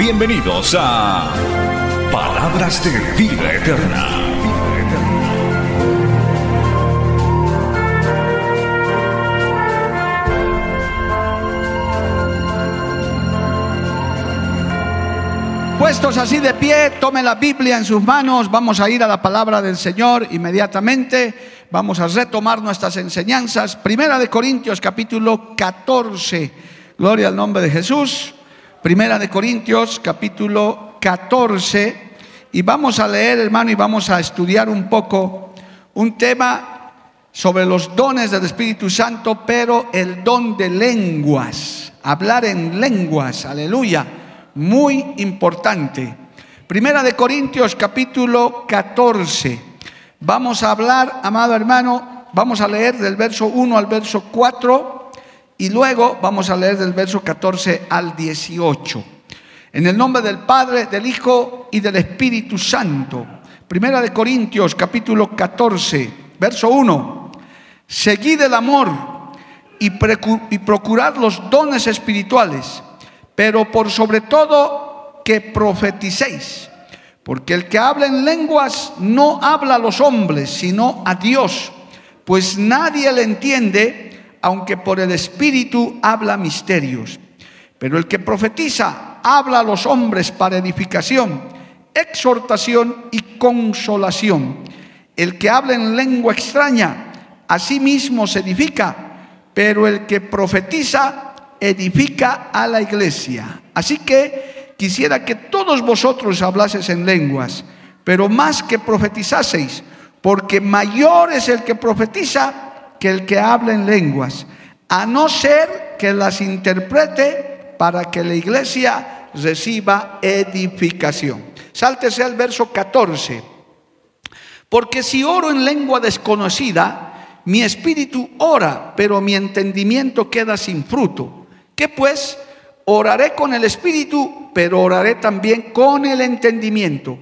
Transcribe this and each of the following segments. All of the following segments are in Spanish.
Bienvenidos a Palabras de Vida Eterna. Puestos así de pie, tome la Biblia en sus manos, vamos a ir a la palabra del Señor inmediatamente, vamos a retomar nuestras enseñanzas. Primera de Corintios capítulo 14, gloria al nombre de Jesús. Primera de Corintios capítulo 14 y vamos a leer hermano y vamos a estudiar un poco un tema sobre los dones del Espíritu Santo, pero el don de lenguas, hablar en lenguas, aleluya muy importante. Primera de Corintios capítulo 14. Vamos a hablar, amado hermano, vamos a leer del verso 1 al verso 4 y luego vamos a leer del verso 14 al 18. En el nombre del Padre, del Hijo y del Espíritu Santo. Primera de Corintios capítulo 14, verso 1. Seguid el amor y, y procurad los dones espirituales pero por sobre todo que profeticéis, porque el que habla en lenguas no habla a los hombres, sino a Dios, pues nadie le entiende, aunque por el Espíritu habla misterios. Pero el que profetiza habla a los hombres para edificación, exhortación y consolación. El que habla en lengua extraña, a sí mismo se edifica, pero el que profetiza edifica a la iglesia. Así que quisiera que todos vosotros hablaseis en lenguas, pero más que profetizaseis, porque mayor es el que profetiza que el que habla en lenguas, a no ser que las interprete para que la iglesia reciba edificación. Sáltese al verso 14. Porque si oro en lengua desconocida, mi espíritu ora, pero mi entendimiento queda sin fruto que pues oraré con el espíritu, pero oraré también con el entendimiento.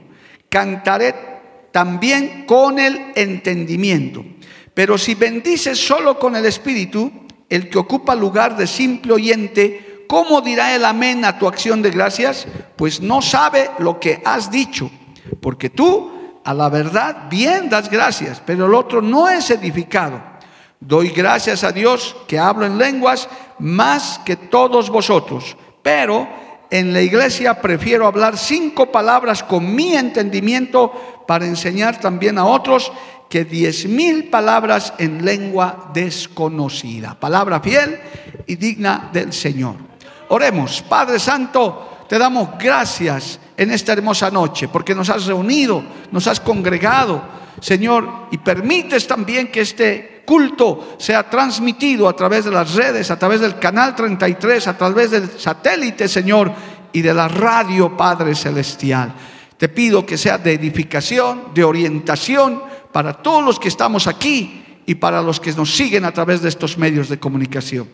Cantaré también con el entendimiento. Pero si bendices solo con el espíritu, el que ocupa lugar de simple oyente, ¿cómo dirá el amén a tu acción de gracias? Pues no sabe lo que has dicho, porque tú a la verdad bien das gracias, pero el otro no es edificado. Doy gracias a Dios que hablo en lenguas más que todos vosotros, pero en la iglesia prefiero hablar cinco palabras con mi entendimiento para enseñar también a otros que diez mil palabras en lengua desconocida. Palabra fiel y digna del Señor. Oremos, Padre Santo, te damos gracias en esta hermosa noche porque nos has reunido, nos has congregado, Señor, y permites también que este culto sea transmitido a través de las redes, a través del canal 33, a través del satélite, Señor, y de la radio, Padre Celestial. Te pido que sea de edificación, de orientación para todos los que estamos aquí y para los que nos siguen a través de estos medios de comunicación.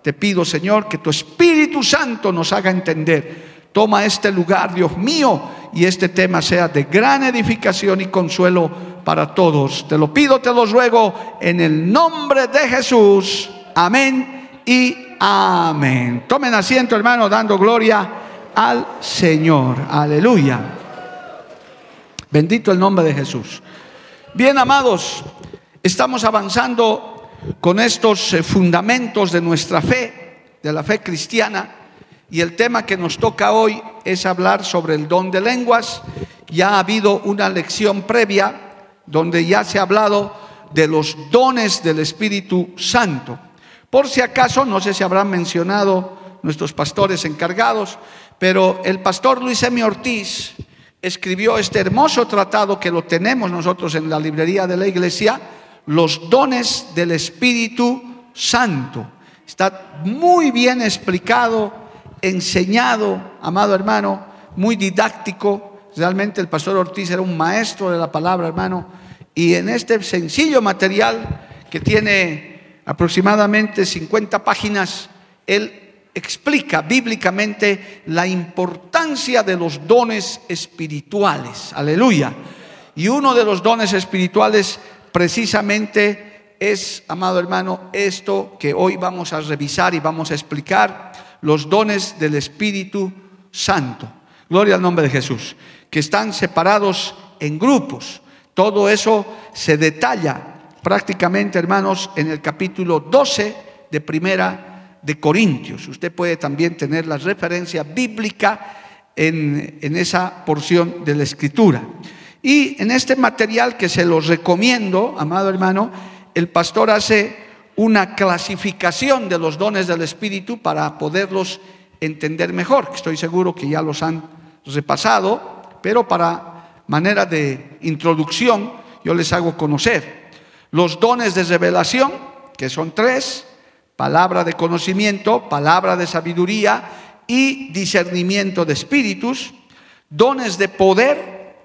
Te pido, Señor, que tu Espíritu Santo nos haga entender. Toma este lugar, Dios mío, y este tema sea de gran edificación y consuelo para todos. Te lo pido, te lo ruego en el nombre de Jesús. Amén y amén. Tomen asiento, hermano, dando gloria al Señor. Aleluya. Bendito el nombre de Jesús. Bien, amados, estamos avanzando con estos eh, fundamentos de nuestra fe, de la fe cristiana. Y el tema que nos toca hoy es hablar sobre el don de lenguas. Ya ha habido una lección previa donde ya se ha hablado de los dones del Espíritu Santo. Por si acaso, no sé si habrán mencionado nuestros pastores encargados, pero el pastor Luis M. Ortiz escribió este hermoso tratado que lo tenemos nosotros en la librería de la iglesia, Los dones del Espíritu Santo. Está muy bien explicado enseñado, amado hermano, muy didáctico. Realmente el pastor Ortiz era un maestro de la palabra, hermano. Y en este sencillo material que tiene aproximadamente 50 páginas, él explica bíblicamente la importancia de los dones espirituales. Aleluya. Y uno de los dones espirituales precisamente es, amado hermano, esto que hoy vamos a revisar y vamos a explicar, los dones del Espíritu Santo. Gloria al nombre de Jesús, que están separados en grupos. Todo eso se detalla prácticamente, hermanos, en el capítulo 12 de primera de Corintios. Usted puede también tener la referencia bíblica en, en esa porción de la escritura. Y en este material que se los recomiendo, amado hermano, el pastor hace una clasificación de los dones del Espíritu para poderlos entender mejor. Estoy seguro que ya los han repasado, pero para manera de introducción yo les hago conocer los dones de revelación, que son tres, palabra de conocimiento, palabra de sabiduría y discernimiento de espíritus, dones de poder,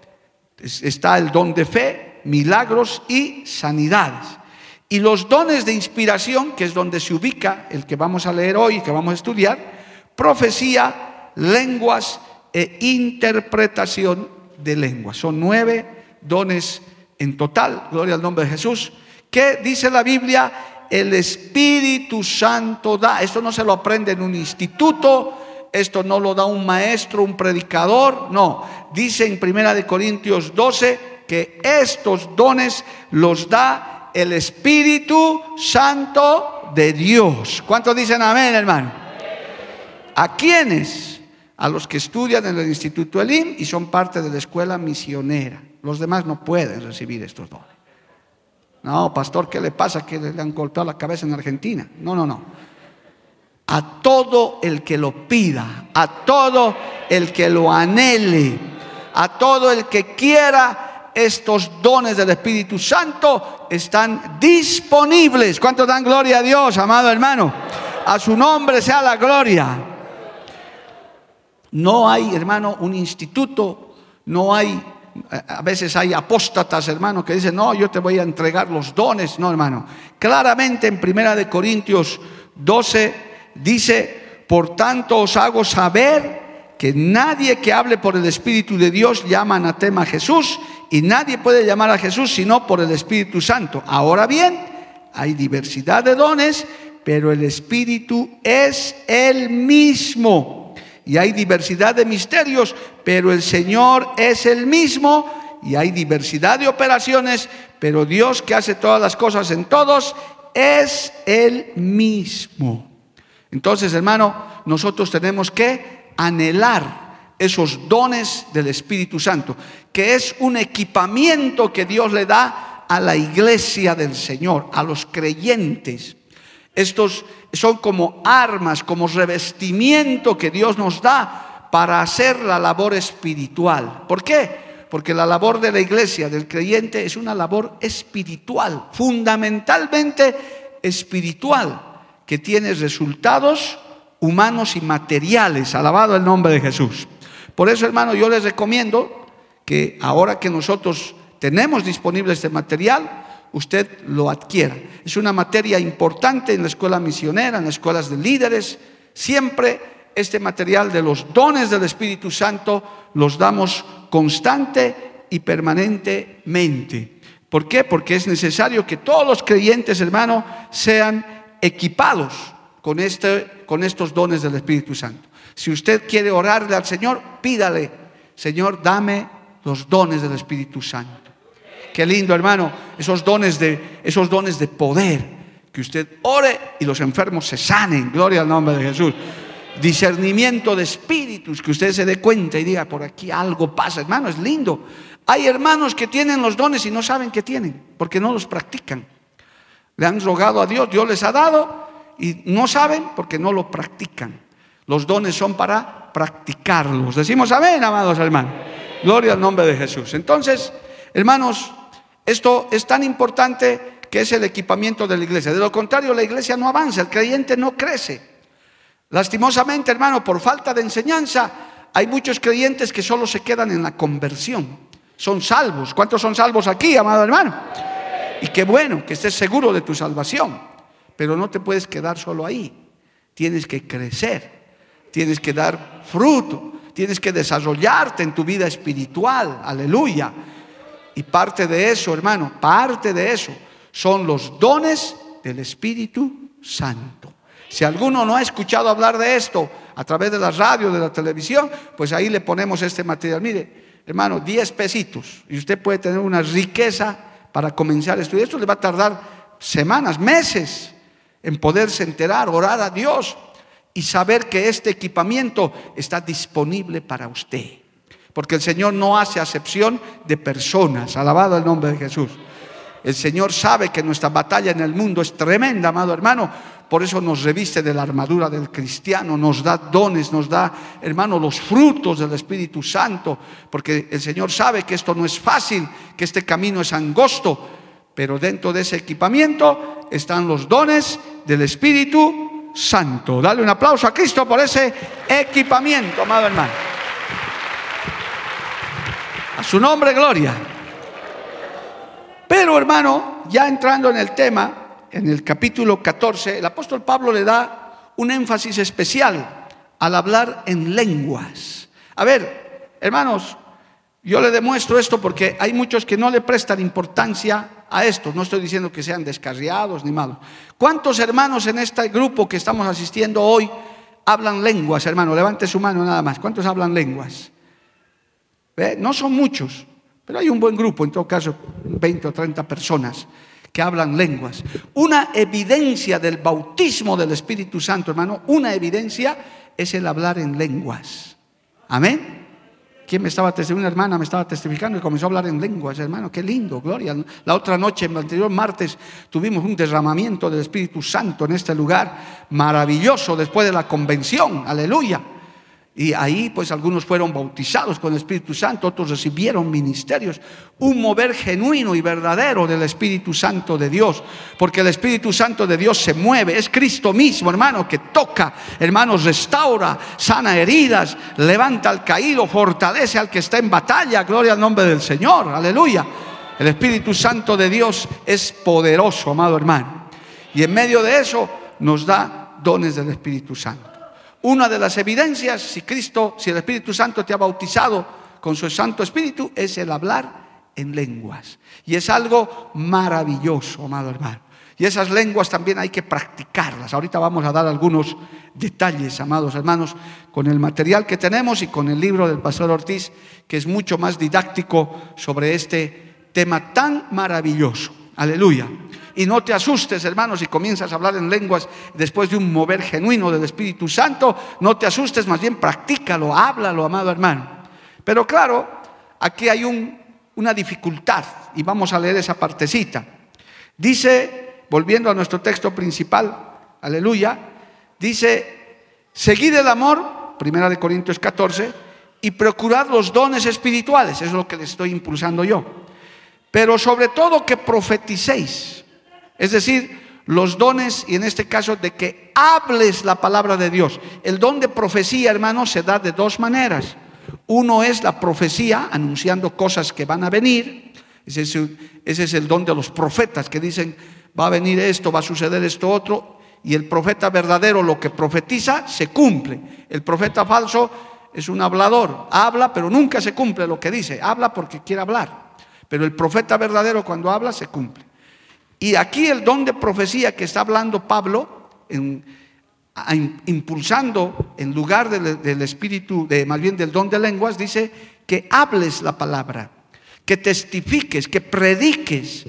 está el don de fe, milagros y sanidades. Y los dones de inspiración, que es donde se ubica el que vamos a leer hoy, que vamos a estudiar, profecía, lenguas e interpretación de lenguas. Son nueve dones en total, gloria al nombre de Jesús, que dice la Biblia el Espíritu Santo da. Esto no se lo aprende en un instituto, esto no lo da un maestro, un predicador, no. Dice en Primera de Corintios 12 que estos dones los da el Espíritu Santo de Dios. ¿Cuántos dicen amén, hermano? ¿A quiénes? A los que estudian en el Instituto Elim y son parte de la escuela misionera. Los demás no pueden recibir estos dones. No, pastor, ¿qué le pasa? Que le han golpeado la cabeza en Argentina. No, no, no. A todo el que lo pida, a todo el que lo anhele, a todo el que quiera estos dones del Espíritu Santo están disponibles. ¿Cuántos dan gloria a Dios, amado hermano? A su nombre sea la gloria. No hay, hermano, un instituto, no hay a veces hay apóstatas, hermano, que dicen, no, yo te voy a entregar los dones. No, hermano. Claramente en Primera de Corintios 12 dice, por tanto os hago saber que nadie que hable por el Espíritu de Dios llama anatema a Jesús y nadie puede llamar a Jesús sino por el Espíritu Santo. Ahora bien, hay diversidad de dones, pero el Espíritu es el mismo y hay diversidad de misterios, pero el Señor es el mismo y hay diversidad de operaciones, pero Dios que hace todas las cosas en todos es el mismo. Entonces, hermano, nosotros tenemos que anhelar esos dones del Espíritu Santo, que es un equipamiento que Dios le da a la iglesia del Señor, a los creyentes. Estos son como armas, como revestimiento que Dios nos da para hacer la labor espiritual. ¿Por qué? Porque la labor de la iglesia, del creyente, es una labor espiritual, fundamentalmente espiritual, que tiene resultados humanos y materiales. Alabado el nombre de Jesús. Por eso, hermano, yo les recomiendo que ahora que nosotros tenemos disponible este material, usted lo adquiera. Es una materia importante en la escuela misionera, en las escuelas de líderes. Siempre este material de los dones del Espíritu Santo los damos constante y permanentemente. ¿Por qué? Porque es necesario que todos los creyentes, hermano, sean equipados con, este, con estos dones del Espíritu Santo. Si usted quiere orarle al Señor, pídale, Señor, dame los dones del Espíritu Santo. Qué lindo, hermano, esos dones de esos dones de poder que usted ore y los enfermos se sanen. Gloria al nombre de Jesús. Discernimiento de espíritus, que usted se dé cuenta y diga, por aquí algo pasa. Hermano, es lindo. Hay hermanos que tienen los dones y no saben que tienen, porque no los practican. Le han rogado a Dios, Dios les ha dado y no saben porque no lo practican. Los dones son para practicarlos. Decimos amén, amados hermanos. Gloria al nombre de Jesús. Entonces, hermanos, esto es tan importante que es el equipamiento de la iglesia. De lo contrario, la iglesia no avanza, el creyente no crece. Lastimosamente, hermano, por falta de enseñanza, hay muchos creyentes que solo se quedan en la conversión. Son salvos. ¿Cuántos son salvos aquí, amado hermano? Y qué bueno que estés seguro de tu salvación. Pero no te puedes quedar solo ahí. Tienes que crecer. Tienes que dar fruto. Tienes que desarrollarte en tu vida espiritual. Aleluya. Y parte de eso, hermano, parte de eso son los dones del Espíritu Santo. Si alguno no ha escuchado hablar de esto a través de la radio, de la televisión, pues ahí le ponemos este material. Mire, hermano, 10 pesitos y usted puede tener una riqueza para comenzar a estudiar. Esto le va a tardar semanas, meses en poderse enterar, orar a Dios y saber que este equipamiento está disponible para usted. Porque el Señor no hace acepción de personas. Alabado el nombre de Jesús. El Señor sabe que nuestra batalla en el mundo es tremenda, amado hermano. Por eso nos reviste de la armadura del cristiano, nos da dones, nos da, hermano, los frutos del Espíritu Santo. Porque el Señor sabe que esto no es fácil, que este camino es angosto. Pero dentro de ese equipamiento están los dones del Espíritu Santo. Dale un aplauso a Cristo por ese equipamiento, amado hermano. A su nombre, gloria. Pero hermano, ya entrando en el tema, en el capítulo 14, el apóstol Pablo le da un énfasis especial al hablar en lenguas. A ver, hermanos, yo le demuestro esto porque hay muchos que no le prestan importancia a esto. No estoy diciendo que sean descarriados ni malos. ¿Cuántos hermanos en este grupo que estamos asistiendo hoy hablan lenguas, hermano? Levante su mano nada más. ¿Cuántos hablan lenguas? No son muchos. Pero hay un buen grupo, en todo caso, 20 o 30 personas que hablan lenguas. Una evidencia del bautismo del Espíritu Santo, hermano, una evidencia es el hablar en lenguas. Amén. ¿Quién me estaba testificando? Una hermana me estaba testificando y comenzó a hablar en lenguas, hermano. Qué lindo, gloria. La otra noche, el anterior martes, tuvimos un derramamiento del Espíritu Santo en este lugar maravilloso después de la convención. Aleluya. Y ahí pues algunos fueron bautizados con el Espíritu Santo, otros recibieron ministerios. Un mover genuino y verdadero del Espíritu Santo de Dios. Porque el Espíritu Santo de Dios se mueve. Es Cristo mismo, hermano, que toca, hermanos, restaura, sana heridas, levanta al caído, fortalece al que está en batalla. Gloria al nombre del Señor. Aleluya. El Espíritu Santo de Dios es poderoso, amado hermano. Y en medio de eso nos da dones del Espíritu Santo. Una de las evidencias, si Cristo, si el Espíritu Santo te ha bautizado con su Santo Espíritu, es el hablar en lenguas. Y es algo maravilloso, amado hermano. Y esas lenguas también hay que practicarlas. Ahorita vamos a dar algunos detalles, amados hermanos, con el material que tenemos y con el libro del pastor Ortiz, que es mucho más didáctico sobre este tema tan maravilloso. Aleluya. Y no te asustes, hermanos, si comienzas a hablar en lenguas después de un mover genuino del Espíritu Santo. No te asustes, más bien practícalo, háblalo, amado hermano. Pero claro, aquí hay una dificultad y vamos a leer esa partecita. Dice, volviendo a nuestro texto principal, aleluya, dice, seguid el amor, primera de Corintios 14, y procurad los dones espirituales, es lo que les estoy impulsando yo. Pero sobre todo que profeticéis. Es decir, los dones y en este caso de que hables la palabra de Dios. El don de profecía, hermano, se da de dos maneras. Uno es la profecía, anunciando cosas que van a venir. Ese es, el don de los profetas que dicen, va a venir esto, va a suceder esto otro. Y el profeta verdadero lo que profetiza se cumple. El profeta falso es un hablador. Habla, pero nunca se cumple lo que dice. Habla porque quiere hablar. Pero el profeta verdadero cuando habla se cumple. Y aquí el don de profecía que está hablando Pablo, impulsando en lugar del, espíritu, de, más bien del don de lenguas, dice que hables la palabra, que testifiques, que prediques,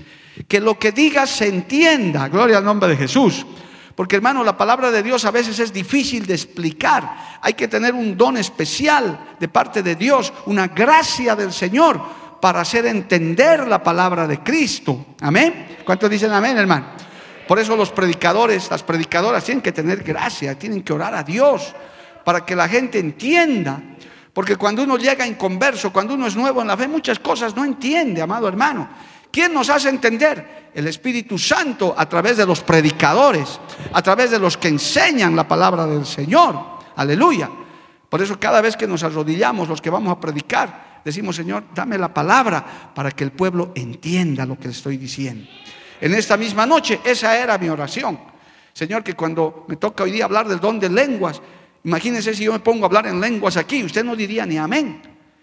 que lo que digas se entienda. Gloria al nombre de Jesús. Porque hermano, la palabra de Dios a veces es difícil de explicar. Hay que tener un don especial de parte de Dios, una gracia del Señor para hacer entender la palabra de Cristo. Amén. ¿Cuántos dicen amén, hermano? Por eso los predicadores, las predicadoras tienen que tener gracia, tienen que orar a Dios para que la gente entienda. Porque cuando uno llega inconverso, cuando uno es nuevo en la fe, muchas cosas no entiende, amado hermano. ¿Quién nos hace entender? El Espíritu Santo a través de los predicadores, a través de los que enseñan la palabra del Señor. Aleluya. Por eso cada vez que nos arrodillamos, los que vamos a predicar, decimos, Señor, dame la palabra para que el pueblo entienda lo que le estoy diciendo. En esta misma noche, esa era mi oración. Señor, que cuando me toca hoy día hablar del don de lenguas, imagínense si yo me pongo a hablar en lenguas aquí, usted no diría ni amén.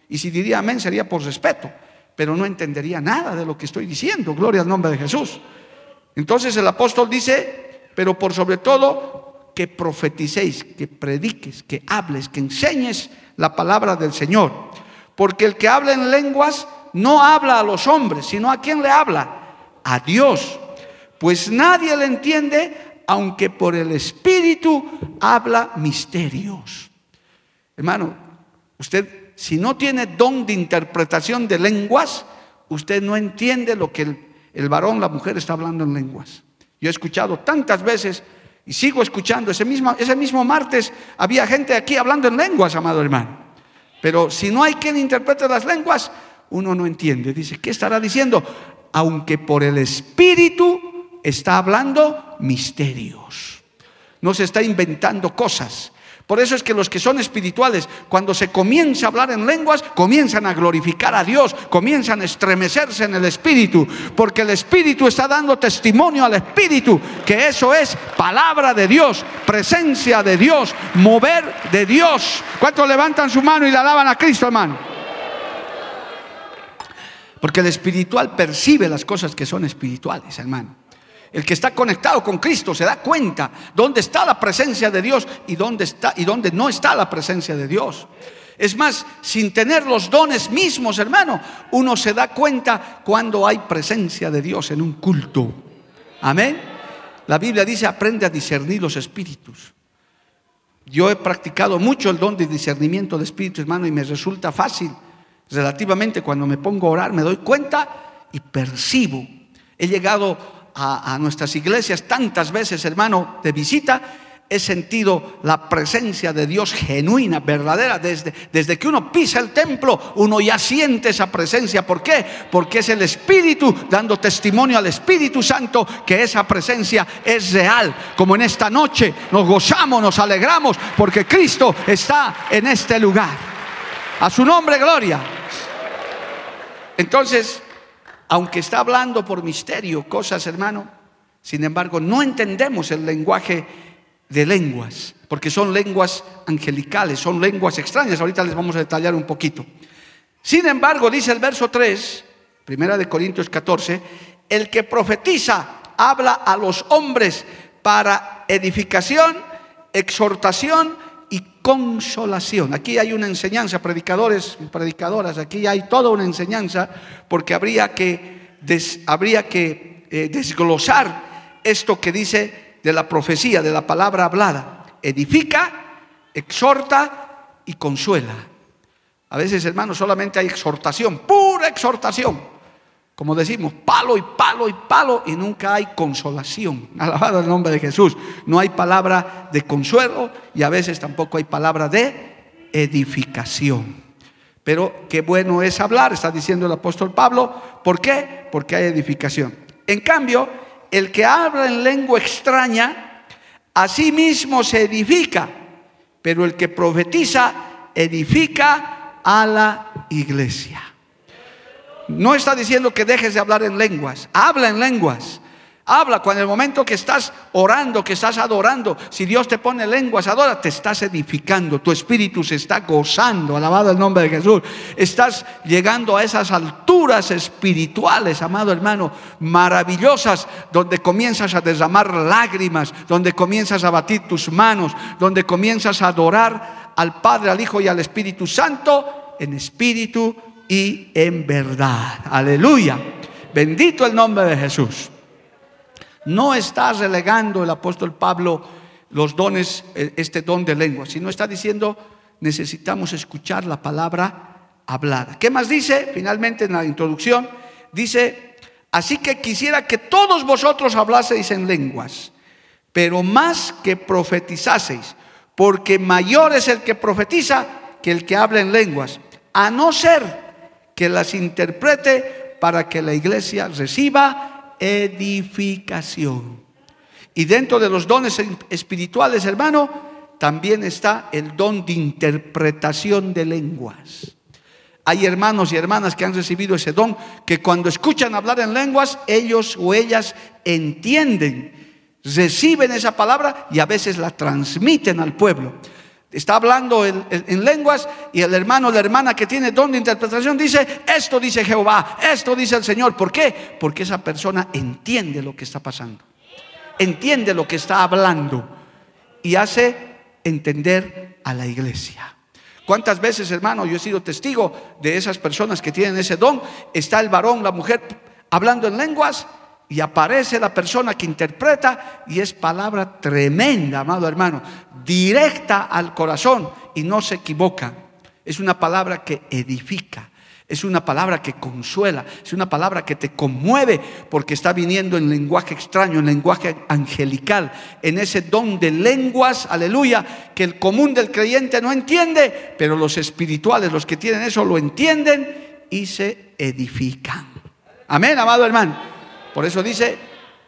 Y si diría amén sería por respeto pero no entendería nada de lo que estoy diciendo. Gloria al nombre de Jesús. Entonces el apóstol dice, pero por sobre todo que profeticéis, que prediques, que hables, que enseñes la palabra del Señor. Porque el que habla en lenguas no habla a los hombres, sino a quién le habla? A Dios. Pues nadie le entiende, aunque por el Espíritu habla misterios. Hermano, usted si no tiene don de interpretación de lenguas, usted no entiende lo que el, varón, la mujer está hablando en lenguas. Yo he escuchado tantas veces y sigo escuchando. Ese mismo, ese mismo martes había gente aquí hablando en lenguas, amado hermano. Pero si no hay quien interprete las lenguas, uno no entiende. Dice, ¿qué estará diciendo? Aunque por el Espíritu está hablando misterios. No se está inventando cosas. Por eso es que los que son espirituales, cuando se comienza a hablar en lenguas, comienzan a glorificar a Dios, comienzan a estremecerse en el espíritu, porque el espíritu está dando testimonio al espíritu que eso es palabra de Dios, presencia de Dios, mover de Dios. ¿Cuántos levantan su mano y la alaban a Cristo, hermano? Porque el espiritual percibe las cosas que son espirituales, hermano. El que está conectado con Cristo se da cuenta dónde está la presencia de Dios y dónde está y dónde no está la presencia de Dios. Es más, sin tener los dones mismos, hermano, uno se da cuenta cuando hay presencia de Dios en un culto. Amén. La Biblia dice, aprende a discernir los espíritus. Yo he practicado mucho el don de discernimiento de espíritus, hermano, y me resulta fácil. Relativamente cuando me pongo a orar, me doy cuenta y percibo. He llegado a, nuestras iglesias tantas veces, hermano, de visita, he sentido la presencia de Dios genuina, verdadera. Desde, desde que uno pisa el templo, uno ya siente esa presencia. ¿Por qué? Porque es el Espíritu dando testimonio al Espíritu Santo que esa presencia es real. Como en esta noche nos gozamos, nos alegramos, porque Cristo está en este lugar. A su nombre, gloria. Entonces, aunque está hablando por misterio cosas, hermano, sin embargo, no entendemos el lenguaje de lenguas, porque son lenguas angelicales, son lenguas extrañas. Ahorita les vamos a detallar un poquito. Sin embargo, dice el verso 3, primera de Corintios 14, el que profetiza habla a los hombres para edificación, exhortación consolación. Aquí hay una enseñanza, predicadores predicadoras, aquí hay toda una enseñanza porque habría que, habría que eh, desglosar esto que dice de la profecía, de la palabra hablada. Edifica, exhorta y consuela. A veces, hermanos, solamente hay exhortación, pura exhortación como decimos, palo y palo y palo y nunca hay consolación. Alabado el nombre de Jesús. No hay palabra de consuelo y a veces tampoco hay palabra de edificación. Pero qué bueno es hablar, está diciendo el apóstol Pablo. ¿Por qué? Porque hay edificación. En cambio, el que habla en lengua extraña, a sí mismo se edifica, pero el que profetiza edifica a la iglesia. No está diciendo que dejes de hablar en lenguas. Habla en lenguas. Habla cuando el momento que estás orando, que estás adorando, si Dios te pone lenguas, adora, te estás edificando, tu espíritu se está gozando, alabado el nombre de Jesús. Estás llegando a esas alturas espirituales, amado hermano, maravillosas, donde comienzas a derramar lágrimas, donde comienzas a batir tus manos, donde comienzas a adorar al Padre, al Hijo y al Espíritu Santo en espíritu y en verdad. Aleluya. Bendito el nombre de Jesús. No está relegando el apóstol Pablo los dones, eh, este don de lengua, sino está diciendo necesitamos escuchar la palabra hablada. ¿Qué más dice? Finalmente en la introducción dice, así que quisiera que todos vosotros hablaseis en lenguas, pero más que profetizaseis, porque mayor es el que profetiza que el que habla en lenguas, a no ser que las interprete para que la iglesia reciba edificación. Y dentro de los dones espirituales, hermano, también está el don de interpretación de lenguas. Hay hermanos y hermanas que han recibido ese don, que cuando escuchan hablar en lenguas, ellos o ellas entienden, reciben esa palabra y a veces la transmiten al pueblo. Está hablando en, lenguas y el hermano la hermana que tiene don de interpretación dice, esto dice Jehová, esto dice el Señor. ¿Por qué? Porque esa persona entiende lo que está pasando, entiende lo que está hablando y hace entender a la iglesia. ¿Cuántas veces, hermano, yo he sido testigo de esas personas que tienen ese don? Está el varón, la mujer hablando en lenguas y aparece la persona que interpreta y es palabra tremenda, amado hermano, directa al corazón y no se equivoca. Es una palabra que edifica. Es una palabra que consuela, es una palabra que te conmueve porque está viniendo en lenguaje extraño, en lenguaje angelical, en ese don de lenguas, aleluya, que el común del creyente no entiende, pero los espirituales, los que tienen eso, lo entienden y se edifican. Amén, amado hermano. Por eso dice,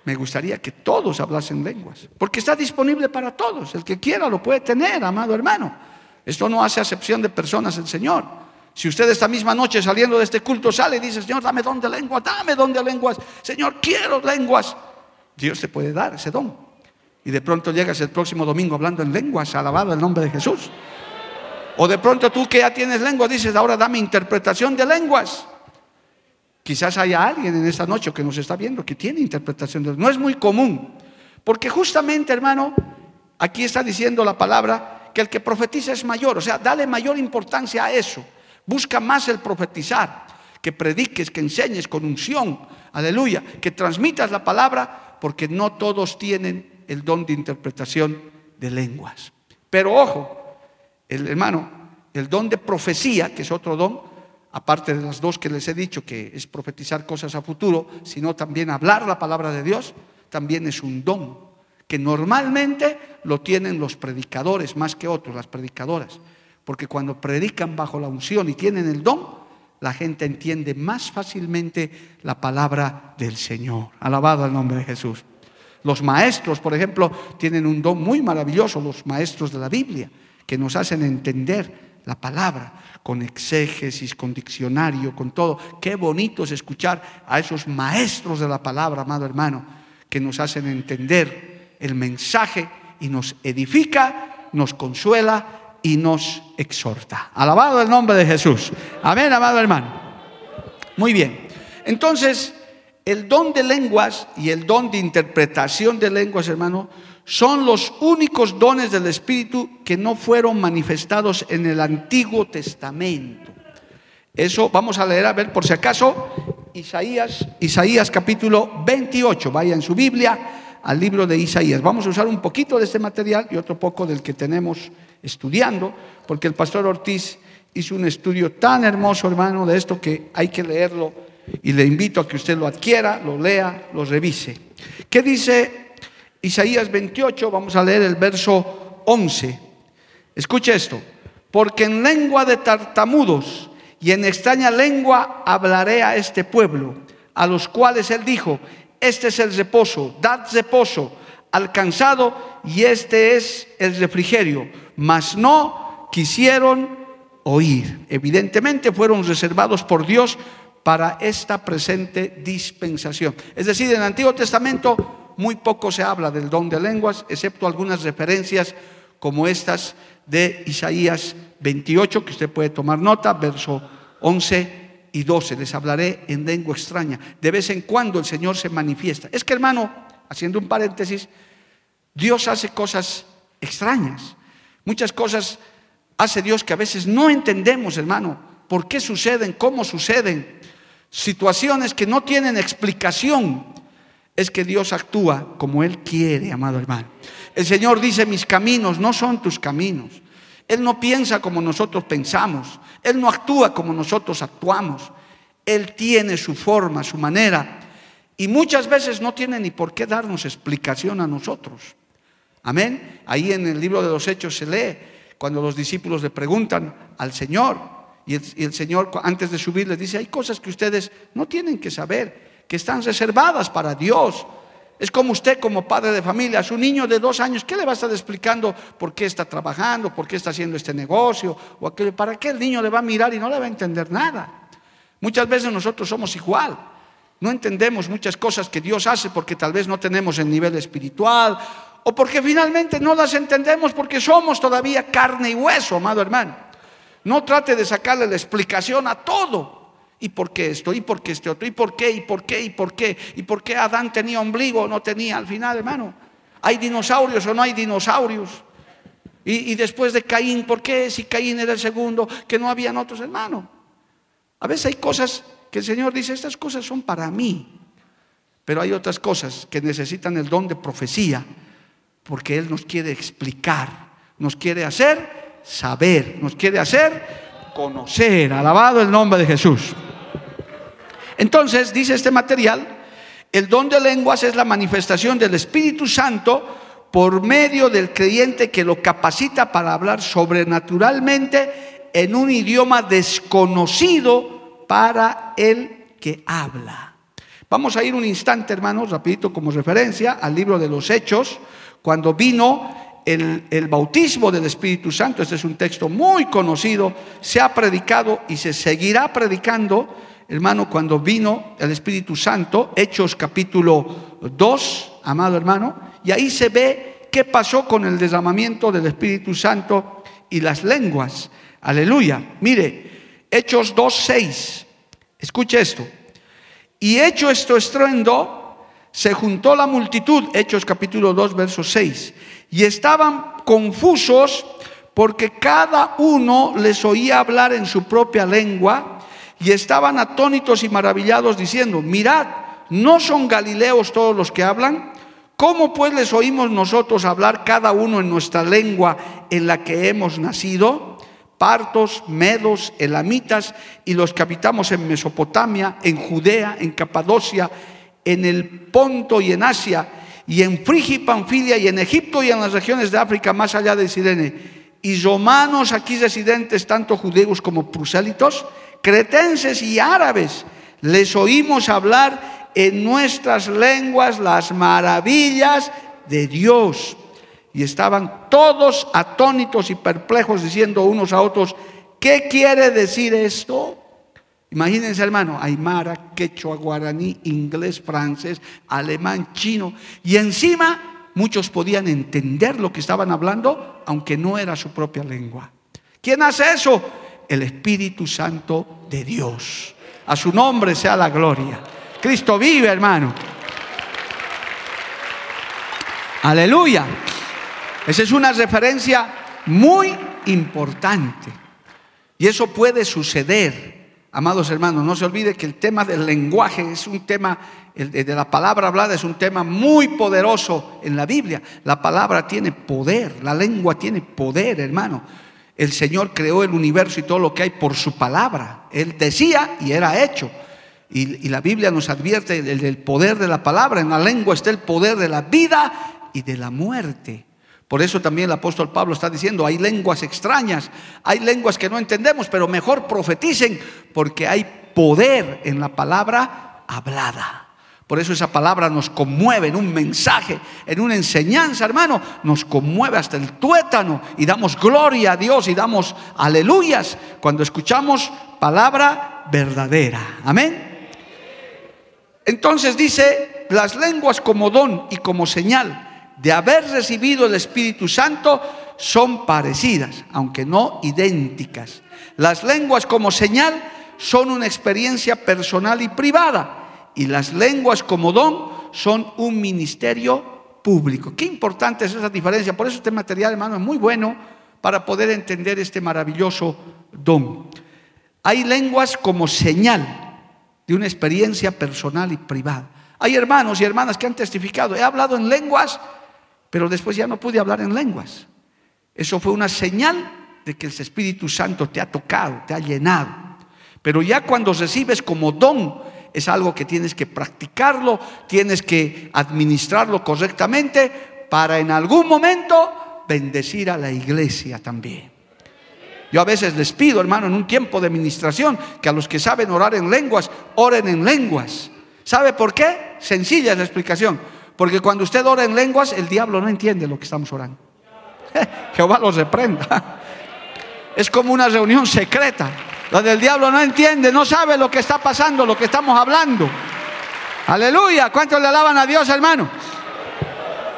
me gustaría que todos hablasen lenguas, porque está disponible para todos. El que quiera lo puede tener, amado hermano. Esto no hace acepción de personas el Señor. Si usted esta misma noche saliendo de este culto sale y dice, Señor, dame don de lenguas, dame don de lenguas, Señor, quiero lenguas, Dios te puede dar ese don. Y de pronto llegas el próximo domingo hablando en lenguas, alabado el nombre de Jesús. O de pronto tú que ya tienes lenguas dices, ahora dame interpretación de lenguas. Quizás haya alguien en esta noche que nos está viendo que tiene interpretación de. No es muy común. Porque justamente, hermano, aquí está diciendo la palabra que el que profetiza es mayor. O sea, dale mayor importancia a eso. Busca más el profetizar, que prediques, que enseñes con unción, aleluya, que transmitas la palabra, porque no todos tienen el don de interpretación de lenguas. Pero ojo, el hermano, el don de profecía, que es otro don, aparte de las dos que les he dicho, que es profetizar cosas a futuro, sino también hablar la palabra de Dios, también es un don, que normalmente lo tienen los predicadores más que otros, las predicadoras. Porque cuando predican bajo la unción y tienen el don, la gente entiende más fácilmente la palabra del Señor. Alabado al nombre de Jesús. Los maestros, por ejemplo, tienen un don muy maravilloso, los maestros de la Biblia, que nos hacen entender la palabra con exégesis, con diccionario, con todo. Qué bonito es escuchar a esos maestros de la palabra, amado hermano, que nos hacen entender el mensaje y nos edifica, nos consuela y nos exhorta. Alabado el nombre de Jesús. Amén, amado hermano. Muy bien. Entonces, el don de lenguas y el don de interpretación de lenguas, hermano, son los únicos dones del Espíritu que no fueron manifestados en el Antiguo Testamento. Eso vamos a leer, a ver por si acaso, Isaías, Isaías capítulo 28, vaya en su Biblia al libro de Isaías. Vamos a usar un poquito de este material y otro poco del que tenemos estudiando, porque el pastor Ortiz hizo un estudio tan hermoso, hermano, de esto que hay que leerlo y le invito a que usted lo adquiera, lo lea, lo revise. ¿Qué dice Isaías 28? Vamos a leer el verso 11. Escuche esto, porque en lengua de tartamudos y en extraña lengua hablaré a este pueblo, a los cuales él dijo, este es el reposo, dad reposo alcanzado y este es el refrigerio, mas no quisieron oír. Evidentemente fueron reservados por Dios para esta presente dispensación. Es decir, en el Antiguo Testamento muy poco se habla del don de lenguas, excepto algunas referencias como estas de Isaías 28, que usted puede tomar nota, verso 11 y 12. Les hablaré en lengua extraña. De vez en cuando el Señor se manifiesta. Es que hermano, haciendo un paréntesis, Dios hace cosas extrañas. Muchas cosas hace Dios que a veces no entendemos, hermano, por qué suceden, cómo suceden. Situaciones que no tienen explicación. Es que Dios actúa como Él quiere, amado hermano. El Señor dice, mis caminos no son tus caminos. Él no piensa como nosotros pensamos. Él no actúa como nosotros actuamos. Él tiene su forma, su manera. Y muchas veces no tiene ni por qué darnos explicación a nosotros. Amén. Ahí en el libro de los Hechos se lee cuando los discípulos le preguntan al Señor Y el, Señor antes de subir les dice, hay cosas que ustedes no tienen que saber, que están reservadas para Dios. Es como usted como padre de familia, su niño de dos años, ¿qué le va a estar explicando por qué está trabajando, por qué está haciendo este negocio? O aquello? ¿Para qué el niño le va a mirar y no le va a entender nada? Muchas veces nosotros somos igual. No entendemos muchas cosas que Dios hace porque tal vez no tenemos el nivel espiritual o porque finalmente no las entendemos porque somos todavía carne y hueso, amado hermano. No trate de sacarle la explicación a todo. ¿Y por qué esto? ¿Y por qué este otro? ¿Y por qué? ¿Y por qué? ¿Y por qué? ¿Y por qué Adán tenía ombligo o no tenía al final, hermano? ¿Hay dinosaurios o no hay dinosaurios? Y, después de Caín, ¿por qué si Caín era el segundo, que no habían otros hermanos? A veces hay cosas que el Señor dice, estas cosas son para mí, pero hay otras cosas que necesitan el don de profecía, porque Él nos quiere explicar, nos quiere hacer saber, nos quiere hacer conocer. Alabado el nombre de Jesús. Entonces, dice este material, el don de lenguas es la manifestación del Espíritu Santo por medio del creyente que lo capacita para hablar sobrenaturalmente en un idioma desconocido para el que habla. Vamos a ir un instante, hermanos, rapidito como referencia al libro de los Hechos, cuando vino el, bautismo del Espíritu Santo, este es un texto muy conocido, se ha predicado y se seguirá predicando, hermano, cuando vino el Espíritu Santo, Hechos capítulo 2, amado hermano, y ahí se ve qué pasó con el derramamiento del Espíritu Santo y las lenguas. Aleluya. Mire, Hechos 2, 6. Escuche esto. Y hecho esto estruendo, se juntó la multitud, Hechos capítulo 2, verso 6 y estaban confusos porque cada uno les oía hablar en su propia lengua y estaban atónitos y maravillados diciendo, mirad, ¿no son galileos todos los que hablan? ¿Cómo pues les oímos nosotros hablar cada uno en nuestra lengua en la que hemos nacido? Partos, medos, elamitas y los que habitamos en Mesopotamia, en Judea, en Capadocia, en el Ponto y en Asia y en Frigia y Panfilia y en Egipto y en las regiones de África más allá de Sirene, y romanos aquí residentes, tanto judíos como prosélitos, cretenses y árabes, les oímos hablar en nuestras lenguas las maravillas de Dios. Y estaban todos atónitos y perplejos diciendo unos a otros, ¿qué quiere decir esto? Imagínense, hermano, aymara, quechua, guaraní, inglés, francés, alemán, chino. Y encima muchos podían entender lo que estaban hablando, aunque no era su propia lengua. ¿Quién hace eso? El Espíritu Santo de Dios. A su nombre sea la gloria. Cristo vive, hermano. Aleluya. Esa es una referencia muy importante. Y eso puede suceder Amados hermanos, no se olvide que el tema del lenguaje es un tema, el de la palabra hablada es un tema muy poderoso en la Biblia. La palabra tiene poder, la lengua tiene poder, hermano. El Señor creó el universo y todo lo que hay por su palabra. Él decía y era hecho. Y, la Biblia nos advierte del poder de la palabra. En la lengua está el poder de la vida y de la muerte. Por eso también el apóstol Pablo está diciendo, hay lenguas extrañas, hay lenguas que no entendemos, pero mejor profeticen porque hay poder en la palabra hablada. Por eso esa palabra nos conmueve en un mensaje, en una enseñanza, hermano, nos conmueve hasta el tuétano y damos gloria a Dios y damos aleluyas cuando escuchamos palabra verdadera. Amén. Entonces dice, las lenguas como don y como señal de haber recibido el Espíritu Santo son parecidas, aunque no idénticas. Las lenguas como señal son una experiencia personal y privada y las lenguas como don son un ministerio público. Qué importante es esa diferencia. Por eso este material, hermano, es muy bueno para poder entender este maravilloso don. Hay lenguas como señal de una experiencia personal y privada. Hay hermanos y hermanas que han testificado, he hablado en lenguas pero después ya no pude hablar en lenguas. Eso fue una señal de que el Espíritu Santo te ha tocado, te ha llenado. Pero ya cuando recibes como don, es algo que tienes que practicarlo, tienes que administrarlo correctamente para en algún momento bendecir a la iglesia también. Yo a veces les pido, hermano, en un tiempo de administración, que a los que saben orar en lenguas, oren en lenguas. ¿Sabe por qué? Sencilla es la explicación. Porque cuando usted ora en lenguas, el diablo no entiende lo que estamos orando. Jehová los reprenda. Es como una reunión secreta, donde el diablo no entiende, no sabe lo que está pasando, lo que estamos hablando. Aleluya. ¿Cuántos le alaban a Dios, hermano?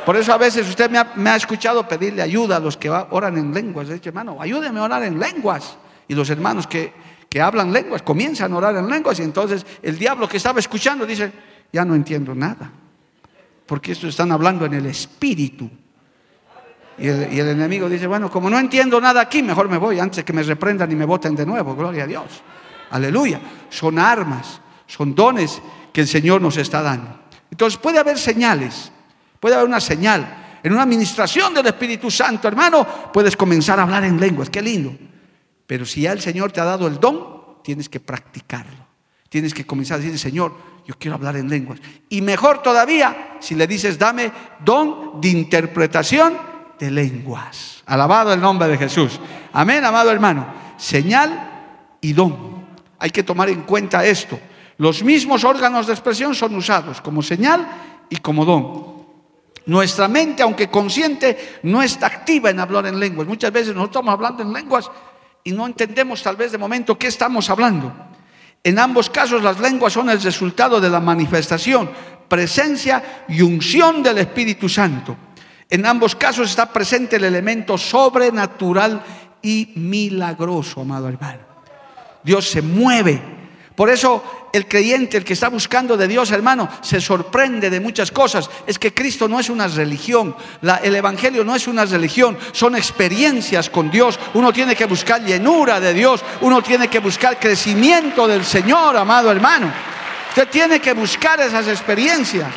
Por eso a veces usted me ha, escuchado pedirle ayuda a los que oran en lenguas. Dice, hermano, ayúdeme a orar en lenguas. Y los hermanos que, que hablan lenguas comienzan a orar en lenguas. Y entonces el diablo que estaba escuchando dice, ya no entiendo nada. Porque esto están hablando en el espíritu. Y el, y enemigo dice, bueno, como no entiendo nada aquí, mejor me voy antes que me reprendan y me voten de nuevo. Gloria a Dios. Aleluya. Son armas, son dones que el Señor nos está dando. Entonces puede haber señales Puede haber una señal. En una administración del Espíritu Santo, hermano, puedes comenzar a hablar en lenguas. Qué lindo. Pero si ya el Señor te ha dado el don, tienes que practicarlo. Tienes que comenzar a decir, Señor, yo quiero hablar en lenguas. Y mejor todavía, si le dices, dame don de interpretación de lenguas. Alabado el nombre de Jesús. Amén, amado hermano. Señal y don. Hay que tomar en cuenta esto. Los mismos órganos de expresión son usados como señal y como don. Nuestra mente, aunque consciente, no está activa en hablar en lenguas. Muchas veces nosotros estamos hablando en lenguas y no entendemos tal vez de momento qué estamos hablando. En ambos casos las lenguas son el resultado de la manifestación, presencia y unción del Espíritu Santo. En ambos casos está presente el elemento sobrenatural y milagroso, amado hermano. Dios se mueve por eso el creyente, el que está buscando de Dios, hermano, se sorprende de muchas cosas. Es que Cristo no es una religión, el Evangelio no es una religión, son experiencias con Dios. Uno tiene que buscar llenura de Dios, uno tiene que buscar crecimiento del Señor, amado hermano. Usted tiene que buscar esas experiencias.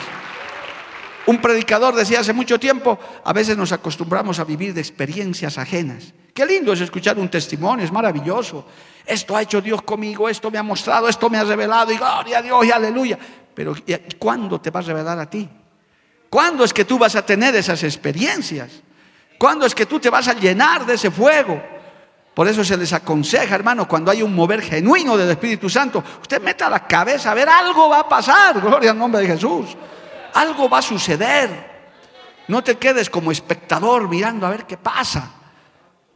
Un predicador decía hace mucho tiempo, a veces nos acostumbramos a vivir de experiencias ajenas. Qué lindo es escuchar un testimonio, es maravilloso. Esto ha hecho Dios conmigo, esto me ha mostrado, esto me ha revelado y gloria a Dios y aleluya. Pero ¿cuándo te va a revelar a ti? ¿Cuándo es que tú vas a tener esas experiencias? ¿Cuándo es que tú te vas a llenar de ese fuego? Por eso se les aconseja, hermano, cuando hay un mover genuino del Espíritu Santo, usted meta la cabeza a ver, algo va a pasar, gloria al nombre de Jesús. Algo va a suceder. No te quedes como espectador mirando a ver qué pasa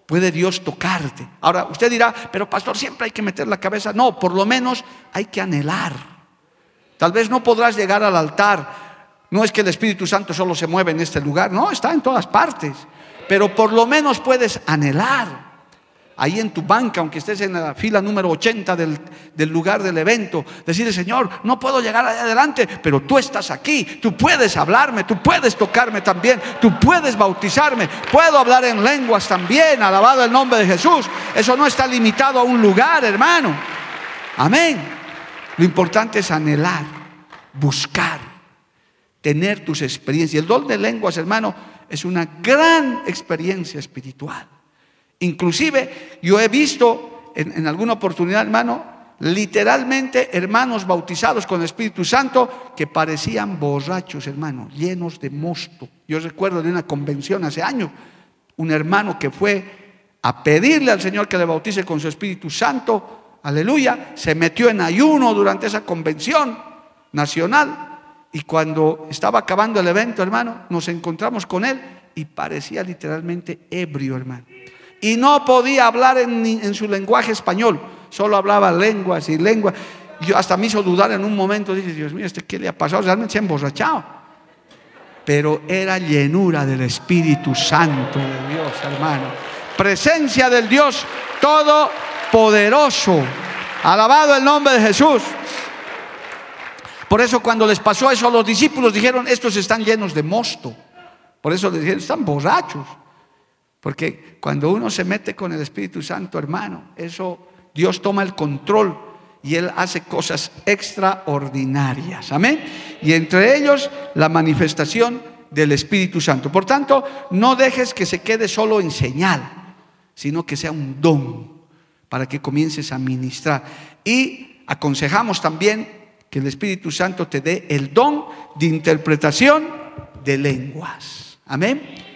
puede Dios tocarte. Ahora, usted dirá, pero pastor, siempre hay que meter la cabeza. No, por lo menos hay que anhelar. Tal vez no podrás llegar al altar. No es que el Espíritu Santo solo se mueve en este lugar, no, está en todas partes. Pero por lo menos puedes anhelar ahí en tu banca, aunque estés en la fila número 80 del, lugar del evento, decirle, Señor, no puedo llegar adelante, pero tú estás aquí, tú puedes hablarme, tú puedes tocarme también, tú puedes bautizarme, puedo hablar en lenguas también, alabado el nombre de Jesús. Eso no está limitado a un lugar, hermano. Amén. Lo importante es anhelar, buscar, tener tus experiencias. El don de lenguas, hermano, es una gran experiencia espiritual. Inclusive yo he visto en, alguna oportunidad, hermano, literalmente hermanos bautizados con el Espíritu Santo que parecían borrachos, hermano, llenos de mosto. Yo recuerdo de una convención hace años, un hermano que fue a pedirle al Señor que le bautice con su Espíritu Santo, aleluya, se metió en ayuno durante esa convención nacional y cuando estaba acabando el evento, hermano, nos encontramos con él y parecía literalmente ebrio, hermano y no podía hablar en, su lenguaje español, solo hablaba lenguas y lenguas. Yo hasta me hizo dudar en un momento, dije, Dios mío, ¿este qué le ha pasado? Realmente se ha emborrachado. Pero era llenura del Espíritu Santo de Dios, hermano. Presencia del Dios Todopoderoso. Alabado el nombre de Jesús. Por eso cuando les pasó eso a los discípulos dijeron, estos están llenos de mosto. Por eso les dijeron, están borrachos. Porque cuando uno se mete con el Espíritu Santo, hermano, eso Dios toma el control y Él hace cosas extraordinarias. Amén. Y entre ellos la manifestación del Espíritu Santo. Por tanto, no dejes que se quede solo en señal, sino que sea un don para que comiences a ministrar. Y aconsejamos también que el Espíritu Santo te dé el don de interpretación de lenguas. Amén.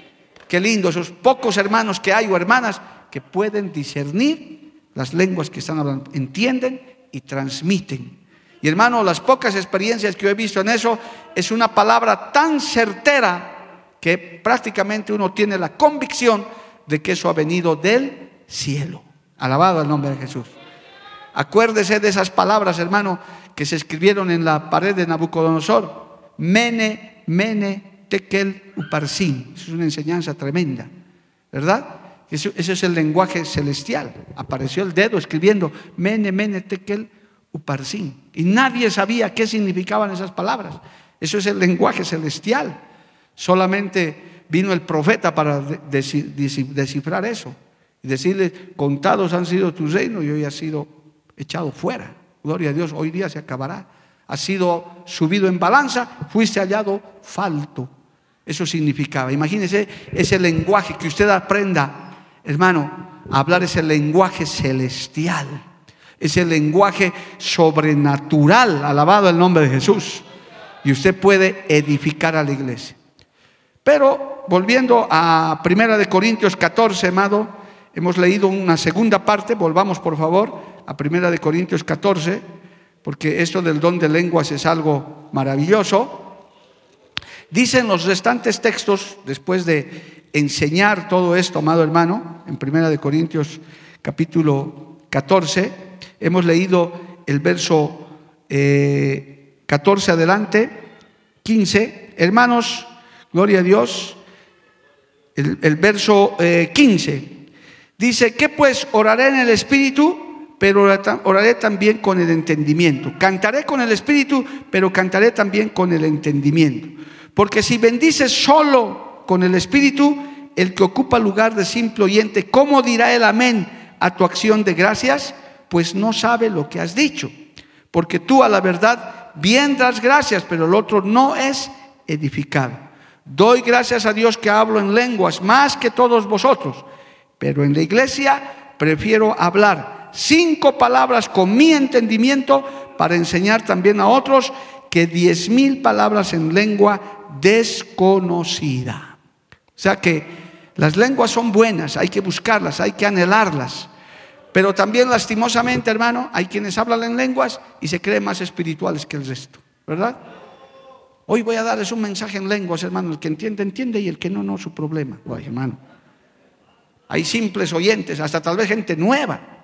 Qué lindo, esos pocos hermanos que hay o hermanas que pueden discernir las lenguas que están hablando, entienden y transmiten. Y hermano, las pocas experiencias que yo he visto en eso es una palabra tan certera que prácticamente uno tiene la convicción de que eso ha venido del cielo. Alabado el nombre de Jesús. Acuérdese de esas palabras, hermano, que se escribieron en la pared de Nabucodonosor. Mene, mene, tekel, uparsin. Es una enseñanza tremenda, ¿verdad? Ese, es el lenguaje celestial. Apareció el dedo escribiendo mene, mene, tekel, uparsin. Y nadie sabía qué significaban esas palabras. Eso es el lenguaje celestial. Solamente vino el profeta para descifrar eso y decirle, contados han sido tus reinos y hoy has sido echado fuera. Gloria a Dios, hoy día se acabará. Has sido subido en balanza, fuiste hallado falto. Eso significaba. Imagínese ese lenguaje que usted aprenda, hermano, a hablar ese lenguaje celestial, ese lenguaje sobrenatural, alabado el nombre de Jesús. Y usted puede edificar a la iglesia. Pero volviendo a Primera de Corintios 14, amado, hemos leído una segunda parte, volvamos por favor a Primera de Corintios 14, porque esto del don de lenguas es algo maravilloso. Dicen los restantes textos, después de enseñar todo esto, amado hermano, en Primera de Corintios capítulo 14, hemos leído el verso 14 eh, adelante, 15. Hermanos, gloria a Dios, el, verso 15. Eh, dice, que pues oraré en el Espíritu, pero oraré también con el entendimiento. Cantaré con el Espíritu, pero cantaré también con el entendimiento. Porque si bendices solo con el Espíritu, el que ocupa lugar de simple oyente, ¿cómo dirá el amén a tu acción de gracias? Pues no sabe lo que has dicho. Porque tú a la verdad bien das gracias, pero el otro no es edificado. Doy gracias a Dios que hablo en lenguas más que todos vosotros, pero en la iglesia prefiero hablar cinco palabras con mi entendimiento para enseñar también a otros que diez mil palabras en lengua desconocida. O sea que las lenguas son buenas, hay que buscarlas, hay que anhelarlas. Pero también lastimosamente, hermano, hay quienes hablan en lenguas y se creen más espirituales que el resto, ¿verdad? Hoy voy a darles un mensaje en lenguas, hermano. El que entiende, entiende y el que no, no, su problema. hermano. Hay simples oyentes, hasta tal vez gente nueva.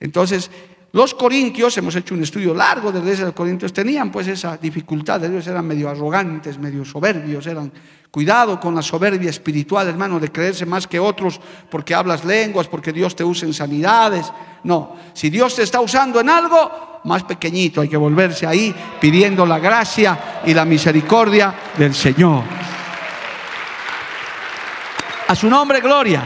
Entonces, los corintios, hemos hecho un estudio largo de los corintios, tenían pues esa dificultad, ellos eran medio arrogantes, medio soberbios, eran cuidado con la soberbia espiritual, hermano, de creerse más que otros porque hablas lenguas, porque Dios te usa en sanidades. No, si Dios te está usando en algo, más pequeñito, hay que volverse ahí pidiendo la gracia y la misericordia del Señor. A su nombre, gloria.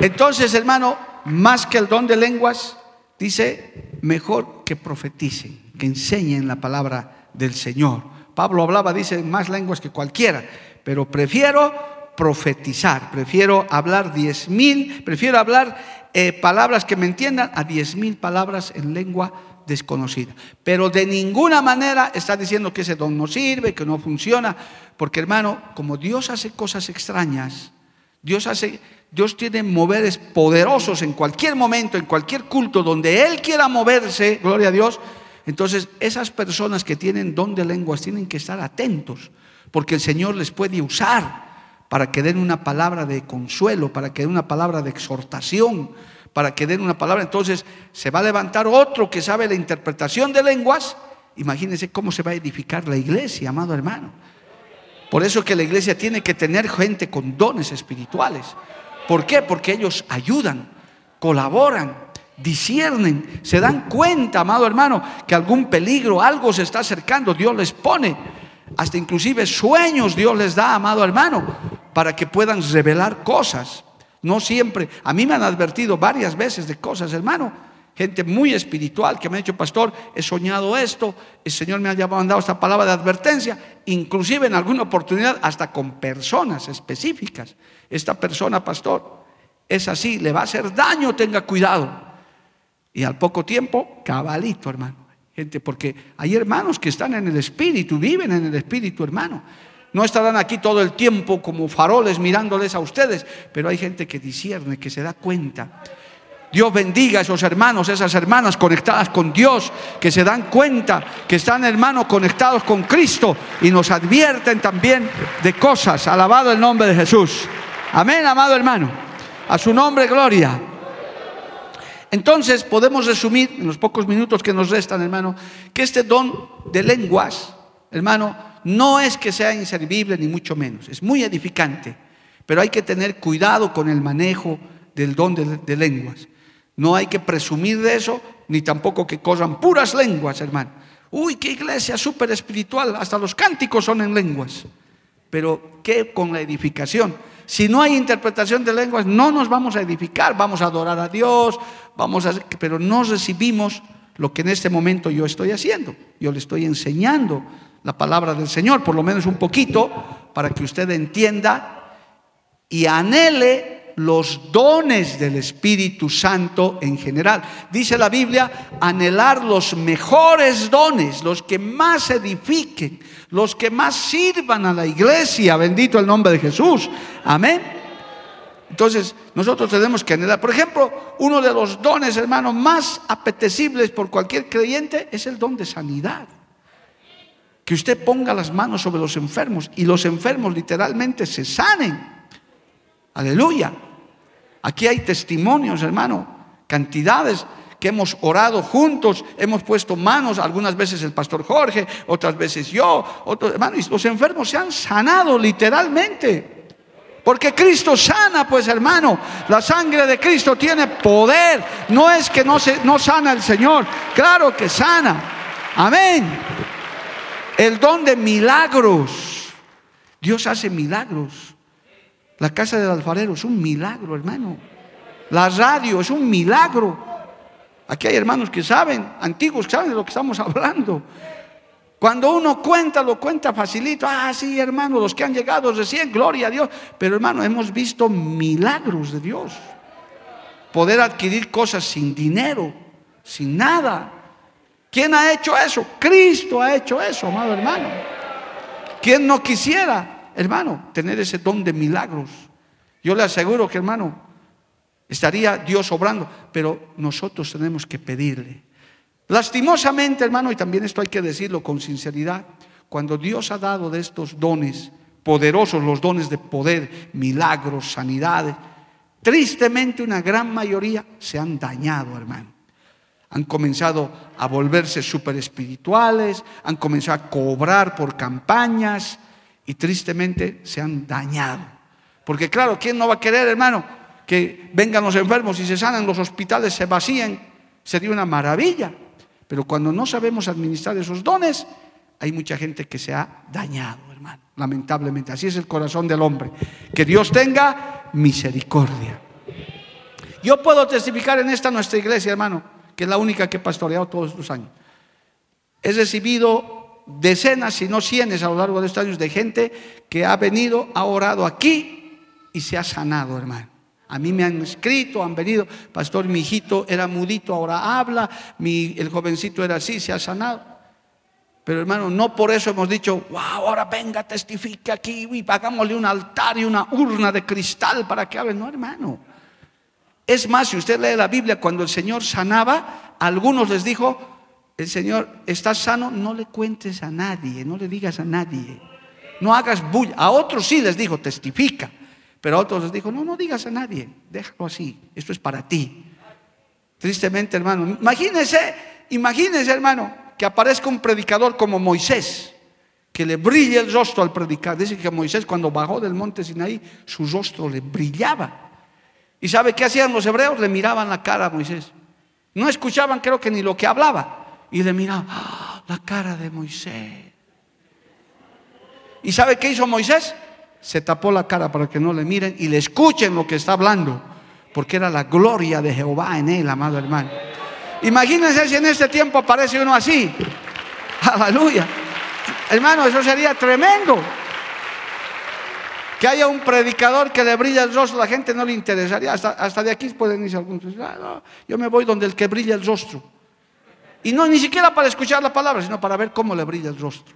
Entonces, hermano, más que el don de lenguas, Dice, mejor que profeticen, que enseñen la palabra del Señor. Pablo hablaba, dice, más lenguas que cualquiera, pero prefiero profetizar, prefiero hablar diez mil, prefiero hablar eh, palabras que me entiendan a diez mil palabras en lengua desconocida. Pero de ninguna manera está diciendo que ese don no sirve, que no funciona, porque hermano, como Dios hace cosas extrañas, Dios hace Dios tiene moveres poderosos en cualquier momento, en cualquier culto, donde Él quiera moverse, gloria a Dios. Entonces, esas personas que tienen don de lenguas tienen que estar atentos, porque el Señor les puede usar para que den una palabra de consuelo, para que den una palabra de exhortación, para que den una palabra. Entonces, se va a levantar otro que sabe la interpretación de lenguas. Imagínense cómo se va a edificar la iglesia, amado hermano. Por eso que la iglesia tiene que tener gente con dones espirituales. ¿Por qué? Porque ellos ayudan, colaboran, disciernen, se dan cuenta, amado hermano, que algún peligro, algo se está acercando, Dios les pone. Hasta inclusive sueños Dios les da, amado hermano, para que puedan revelar cosas. No siempre, a mí me han advertido varias veces de cosas, hermano. Gente muy espiritual que me ha dicho, pastor, he soñado esto, el Señor me ha mandado esta palabra de advertencia, inclusive en alguna oportunidad hasta con personas específicas esta persona, pastor, es así, le va a hacer daño, tenga cuidado. Y al poco tiempo, cabalito, hermano. Gente, porque hay hermanos que están en el espíritu, viven en el espíritu, hermano. no estarán aquí todo el tiempo como faroles mirándoles a ustedes, pero hay gente que discierne, que se da cuenta. Dios bendiga a esos hermanos, esas hermanas conectadas con Dios, que se dan cuenta que están hermanos conectados con Cristo y nos advierten también de cosas. Alabado el nombre de Jesús. Amén, amado hermano. A su nombre, gloria. Entonces podemos resumir en los pocos minutos que nos restan, hermano, que este don de lenguas, hermano, no es que sea inservible ni mucho menos, es muy edificante, pero hay que tener cuidado con el manejo del don de, lenguas. No hay que presumir de eso, ni tampoco que corran puras lenguas, hermano. Uy, qué iglesia súper espiritual, hasta los cánticos son en lenguas. Pero ¿qué con la edificación? Si no hay interpretación de lenguas, no nos vamos a edificar, vamos a adorar a Dios, vamos a, pero no recibimos lo que en este momento yo estoy haciendo. Yo le estoy enseñando la palabra del Señor, por lo menos un poquito, para que usted entienda y anhele los dones del Espíritu Santo en general. Dice la Biblia, anhelar los mejores dones, los que más edifiquen, los que más sirvan a la iglesia. Bendito el nombre de Jesús. Amén. Entonces, nosotros tenemos que anhelar. Por ejemplo, uno de los dones, hermanos, más apetecibles por cualquier creyente es el don de sanidad. Que usted ponga las manos sobre los enfermos y los enfermos literalmente se sanen. Aleluya. Aquí hay testimonios, hermano, cantidades que hemos orado juntos, hemos puesto manos, algunas veces el pastor Jorge, otras veces yo, otros hermanos, y los enfermos se han sanado literalmente. Porque Cristo sana, pues hermano, la sangre de Cristo tiene poder. No es que no, se, no sana el Señor, claro que sana. Amén. El don de milagros. Dios hace milagros. La casa del alfarero es un milagro, hermano. La radio es un milagro. Aquí hay hermanos que saben, antiguos que saben de lo que estamos hablando. Cuando uno cuenta, lo cuenta facilito. Ah, sí, hermano, los que han llegado recién, gloria a Dios. Pero hermano, hemos visto milagros de Dios. Poder adquirir cosas sin dinero, sin nada. ¿Quién ha hecho eso? Cristo ha hecho eso, amado hermano. ¿Quién no quisiera? Hermano, tener ese don de milagros. Yo le aseguro que, hermano, estaría Dios obrando, pero nosotros tenemos que pedirle. Lastimosamente, hermano, y también esto hay que decirlo con sinceridad, cuando Dios ha dado de estos dones poderosos, los dones de poder, milagros, sanidades, tristemente una gran mayoría se han dañado, hermano. Han comenzado a volverse super espirituales, han comenzado a cobrar por campañas, y tristemente se han dañado. Porque claro, ¿quién no va a querer, hermano, que vengan los enfermos y se sanan, los hospitales se vacíen? Sería una maravilla. Pero cuando no sabemos administrar esos dones, hay mucha gente que se ha dañado, hermano. Lamentablemente, así es el corazón del hombre. Que Dios tenga misericordia. Yo puedo testificar en esta nuestra iglesia, hermano, que es la única que he pastoreado todos estos años. He recibido decenas, si no cientos a lo largo de estos años de gente que ha venido, ha orado aquí y se ha sanado, hermano. A mí me han escrito, han venido, pastor, mi hijito era mudito, ahora habla, mi, el jovencito era así, se ha sanado. Pero hermano, no por eso hemos dicho, wow, ahora venga, testifique aquí y pagámosle un altar y una urna de cristal para que hable. No, hermano. Es más, si usted lee la Biblia, cuando el Señor sanaba, algunos les dijo, el Señor, está sano, no le cuentes a nadie, no le digas a nadie. No hagas bulla. A otros sí les dijo, testifica. Pero a otros les dijo, no, no digas a nadie, déjalo así, esto es para ti. Tristemente, hermano, imagínese, imagínese, hermano, que aparezca un predicador como Moisés, que le brille el rostro al predicar. Dice que Moisés cuando bajó del monte Sinaí, su rostro le brillaba. ¿Y sabe qué hacían los hebreos? Le miraban la cara a Moisés. No escuchaban, creo que ni lo que hablaba y le mira ¡ah! la cara de Moisés. ¿Y sabe qué hizo Moisés? Se tapó la cara para que no le miren y le escuchen lo que está hablando, porque era la gloria de Jehová en él, amado hermano. Imagínense si en este tiempo aparece uno así. Aleluya. Hermano, eso sería tremendo. Que haya un predicador que le brilla el rostro, la gente no le interesaría. Hasta, de aquí pueden irse algunos. Ah, yo me voy donde el que brilla el rostro. Y no ni siquiera para escuchar la palabra, sino para ver cómo le brilla el rostro.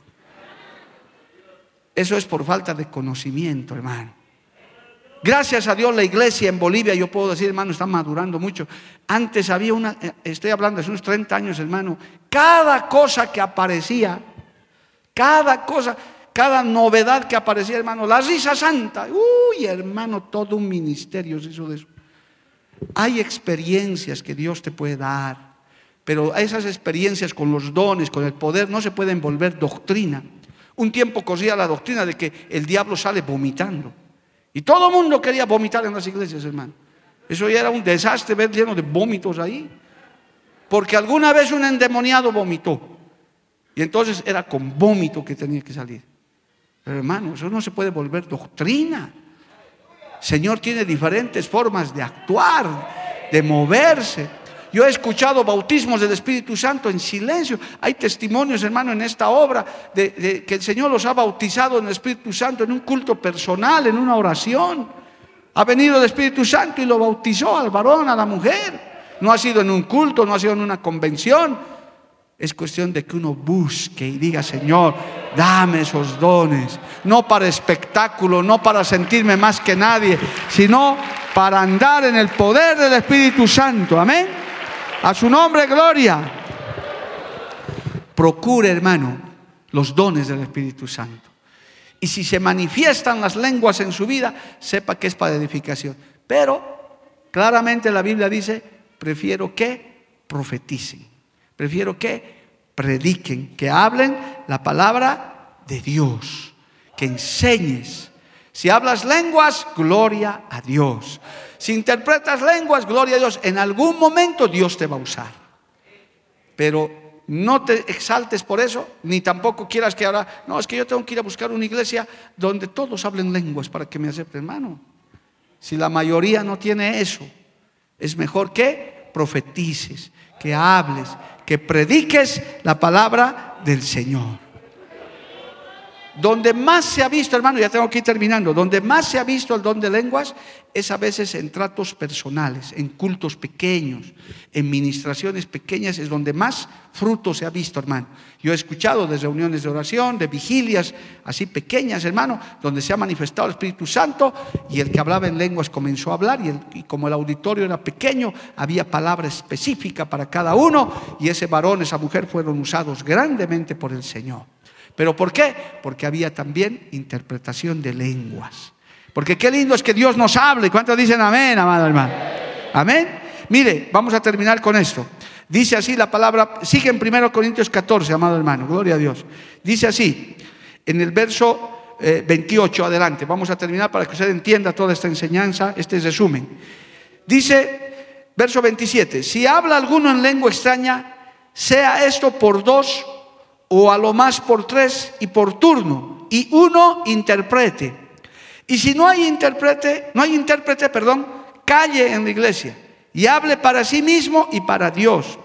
Eso es por falta de conocimiento, hermano. Gracias a Dios la iglesia en Bolivia, yo puedo decir, hermano, está madurando mucho. Antes había una, eh, estoy hablando de unos 30 años, hermano, cada cosa que aparecía, cada cosa, cada novedad que aparecía, hermano, la risa santa, uy, hermano, todo un ministerio se hizo de eso. Hay experiencias que Dios te puede dar, pero esas experiencias con los dones, con el poder, no se pueden volver doctrina. Un tiempo corría la doctrina de que el diablo sale vomitando. Y todo el mundo quería vomitar en las iglesias, hermano. Eso ya era un desastre ver lleno de vómitos ahí. Porque alguna vez un endemoniado vomitó. Y entonces era con vómito que tenía que salir. Pero hermano, eso no se puede volver doctrina. Señor tiene diferentes formas de actuar, de moverse. Yo he escuchado bautismos del Espíritu Santo en silencio. Hay testimonios, hermano, en esta obra de, que el Señor los ha bautizado en el Espíritu Santo en un culto personal, en una oración. Ha venido el Espíritu Santo y lo bautizó al varón, a la mujer. No ha sido en un culto, no ha sido en una convención. Es cuestión de que uno busque y diga, Señor, dame esos dones. No para espectáculo, no para sentirme más que nadie, sino para andar en el poder del Espíritu Santo. Amén. A su nombre, gloria. Procure, hermano, los dones del Espíritu Santo. Y si se manifiestan las lenguas en su vida, sepa que es para edificación. Pero claramente la Biblia dice, prefiero que profeticen. Prefiero que prediquen, que hablen la palabra de Dios, que enseñes. Si hablas lenguas, gloria a Dios. Si interpretas lenguas, gloria a Dios. En algún momento Dios te va a usar. Pero no te exaltes por eso, ni tampoco quieras que ahora, no, es que yo tengo que ir a buscar una iglesia donde todos hablen lenguas para que me acepten, hermano. Si la mayoría no tiene eso, es mejor que profetices, que hables, que prediques la palabra del Señor. Donde más se ha visto, hermano, ya tengo que ir terminando, donde más se ha visto el don de lenguas es a veces en tratos personales, en cultos pequeños, en ministraciones pequeñas, es donde más fruto se ha visto, hermano. Yo he escuchado de reuniones de oración, de vigilias así pequeñas, hermano, donde se ha manifestado el Espíritu Santo y el que hablaba en lenguas comenzó a hablar y, y como el auditorio era pequeño, había palabra específica para cada uno y ese varón, esa mujer fueron usados grandemente por el Señor. ¿Pero por qué? Porque había también interpretación de lenguas. Porque qué lindo es que Dios nos hable. ¿Cuántos dicen amén, amado hermano? Amén. Mire, vamos a terminar con esto. Dice así la palabra, sigue en 1 Corintios 14, amado hermano, gloria a Dios. Dice así, en el verso 28, eh, adelante, vamos a terminar para que usted entienda toda esta enseñanza, este resumen. Dice, verso 27, si habla alguno en lengua extraña, sea esto por dos o a lo más por tres y por turno, y uno interprete. Y si no hay intérprete, no hay intérprete, perdón, calle en la iglesia y hable para sí mismo y para Dios.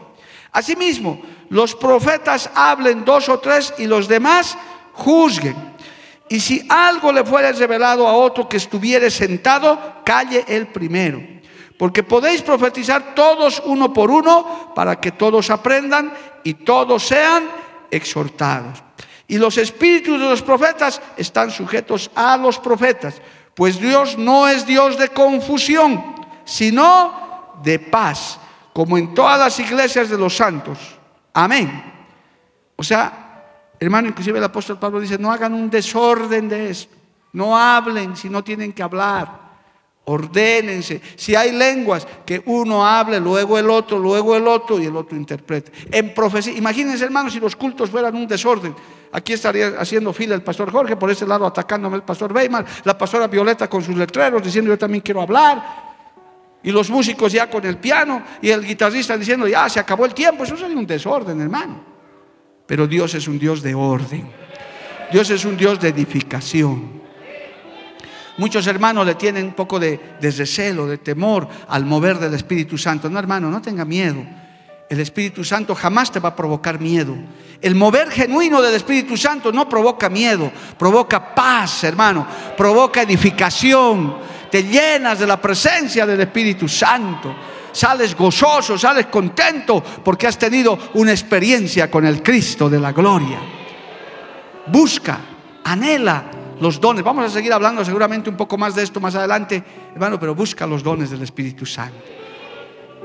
Asimismo, los profetas hablen dos o tres y los demás juzguen. Y si algo le fuera revelado a otro que estuviere sentado, calle el primero. Porque podéis profetizar todos uno por uno para que todos aprendan y todos sean exhortados. Y los espíritus de los profetas están sujetos a los profetas, pues Dios no es Dios de confusión, sino de paz, como en todas las iglesias de los santos. Amén. O sea, hermano, inclusive el apóstol Pablo dice, no hagan un desorden de esto, no hablen si no tienen que hablar. Ordénense. Si hay lenguas, que uno hable, luego el otro, luego el otro y el otro interprete. En profecía, imagínense hermanos si los cultos fueran un desorden. Aquí estaría haciendo fila el pastor Jorge, por ese lado atacándome el pastor Weimar, la pastora Violeta con sus letreros diciendo yo también quiero hablar. Y los músicos ya con el piano y el guitarrista diciendo ya se acabó el tiempo. Eso sería un desorden, hermano. Pero Dios es un Dios de orden. Dios es un Dios de edificación. Muchos hermanos le tienen un poco de, recelo, de temor al mover del Espíritu Santo. No, hermano, no tenga miedo. El Espíritu Santo jamás te va a provocar miedo. El mover genuino del Espíritu Santo no provoca miedo, provoca paz, hermano, provoca edificación. Te llenas de la presencia del Espíritu Santo. Sales gozoso, sales contento porque has tenido una experiencia con el Cristo de la gloria. Busca, anhela los dones. Vamos a seguir hablando seguramente un poco más de esto más adelante, hermano, pero busca los dones del Espíritu Santo.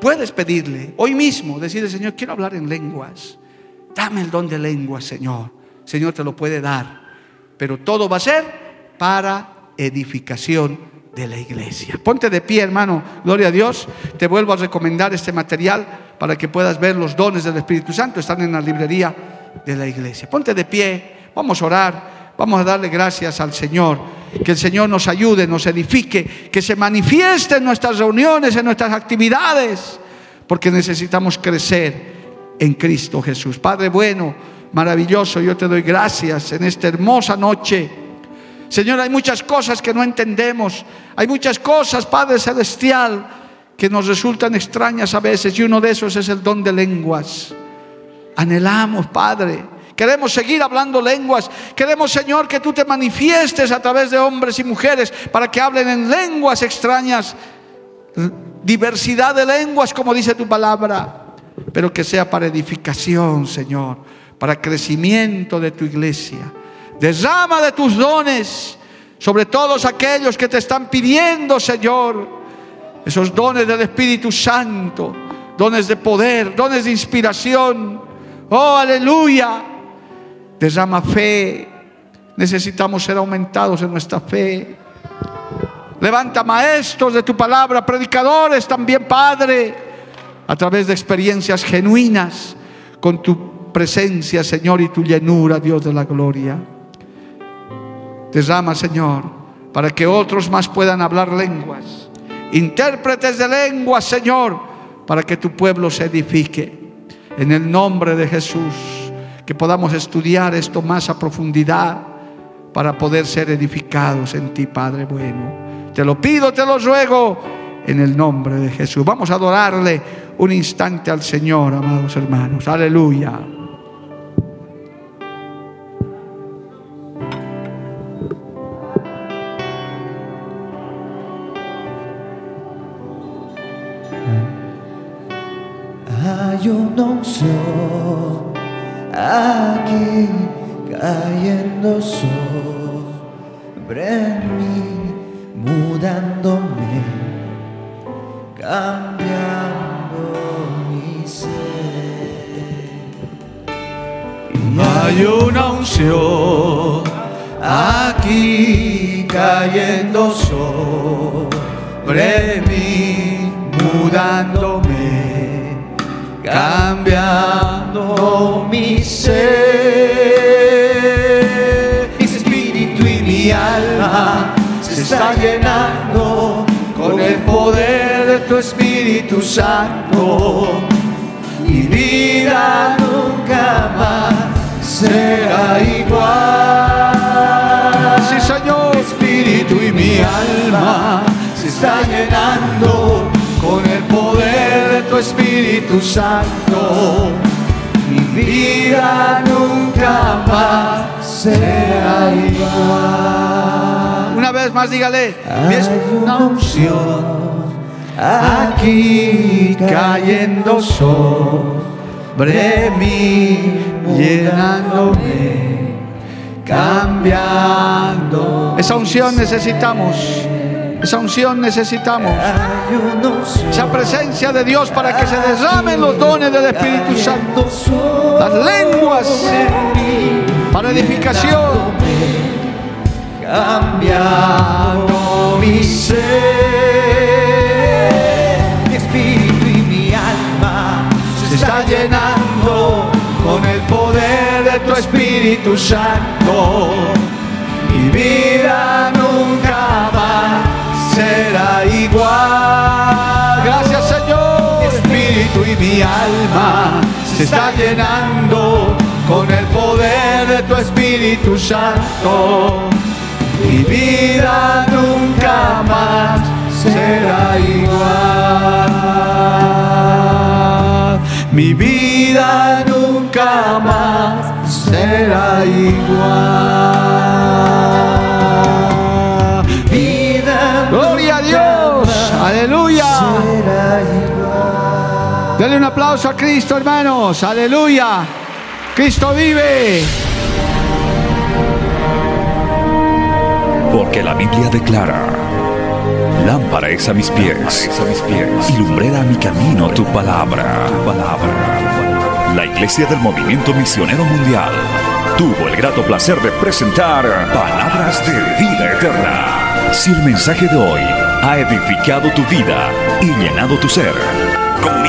Puedes pedirle hoy mismo, decirle, Señor, quiero hablar en lenguas. Dame el don de lenguas, Señor. Señor te lo puede dar. Pero todo va a ser para edificación de la iglesia. Ponte de pie, hermano. Gloria a Dios. Te vuelvo a recomendar este material para que puedas ver los dones del Espíritu Santo. Están en la librería de la iglesia. Ponte de pie. Vamos a orar. Vamos a darle gracias al Señor. Que el Señor nos ayude, nos edifique, que se manifieste en nuestras reuniones, en nuestras actividades, porque necesitamos crecer en Cristo Jesús. Padre bueno, maravilloso, yo te doy gracias en esta hermosa noche. Señor, hay muchas cosas que no entendemos, hay muchas cosas, Padre Celestial, que nos resultan extrañas a veces y uno de esos es el don de lenguas. Anhelamos, Padre, Queremos seguir hablando lenguas. Queremos, Señor, que tú te manifiestes a través de hombres y mujeres para que hablen en lenguas extrañas. Diversidad de lenguas, como dice tu palabra. Pero que sea para edificación, Señor. Para crecimiento de tu iglesia. Derrama de tus dones sobre todos aquellos que te están pidiendo, Señor. Esos dones del Espíritu Santo. Dones de poder, dones de inspiración. Oh, aleluya derrama fe. Necesitamos ser aumentados en nuestra fe. Levanta maestros de tu palabra, predicadores también, Padre, a través de experiencias genuinas con tu presencia, Señor, y tu llenura, Dios de la gloria. Derrama, Señor, para que otros más puedan hablar lenguas. Intérpretes de lenguas, Señor, para que tu pueblo se edifique. En el nombre de Jesús que podamos estudiar esto más a profundidad para poder ser edificados en ti, Padre bueno. Te lo pido, te lo ruego en el nombre de Jesús. Vamos a adorarle un instante al Señor, amados hermanos. Aleluya. Hay una aquí cayendo sobre mí, mudándome, cambiando mi ser. hay una unción aquí cayendo sobre mí, mudándome cambiando mi ser. Mi espíritu y mi alma se está llenando con el poder de tu Espíritu Santo. Mi vida nunca más será igual. Sí, Señor. Mi espíritu y mi alma se está llenando con el poder de tu Espíritu Santo. Vida nunca más será igual. Una vez más, dígale, mi una unción aquí cayendo sobre mí, llenándome, cambiando. Esa unción necesitamos. Esa unción necesitamos. Esa presencia de Dios para que se derramen los dones del Espíritu Santo. Las lenguas para edificación. Cambiando mi ser, mi espíritu y mi alma se está llenando con el poder de tu Espíritu Santo. Mi vida mi alma se está llenando con el poder de tu Espíritu Santo. Mi vida nunca más será igual. Mi vida nunca más será igual. Aleluya. Dale un aplauso a Cristo, hermanos. Aleluya. Cristo vive. Porque la Biblia declara, lámpara es a mis pies, a mis pies y lumbrera a mi camino tu palabra. Tu palabra. La Iglesia del Movimiento Misionero Mundial tuvo el grato placer de presentar Palabras de Vida Eterna. Si el mensaje de hoy ha edificado tu vida y llenado tu ser,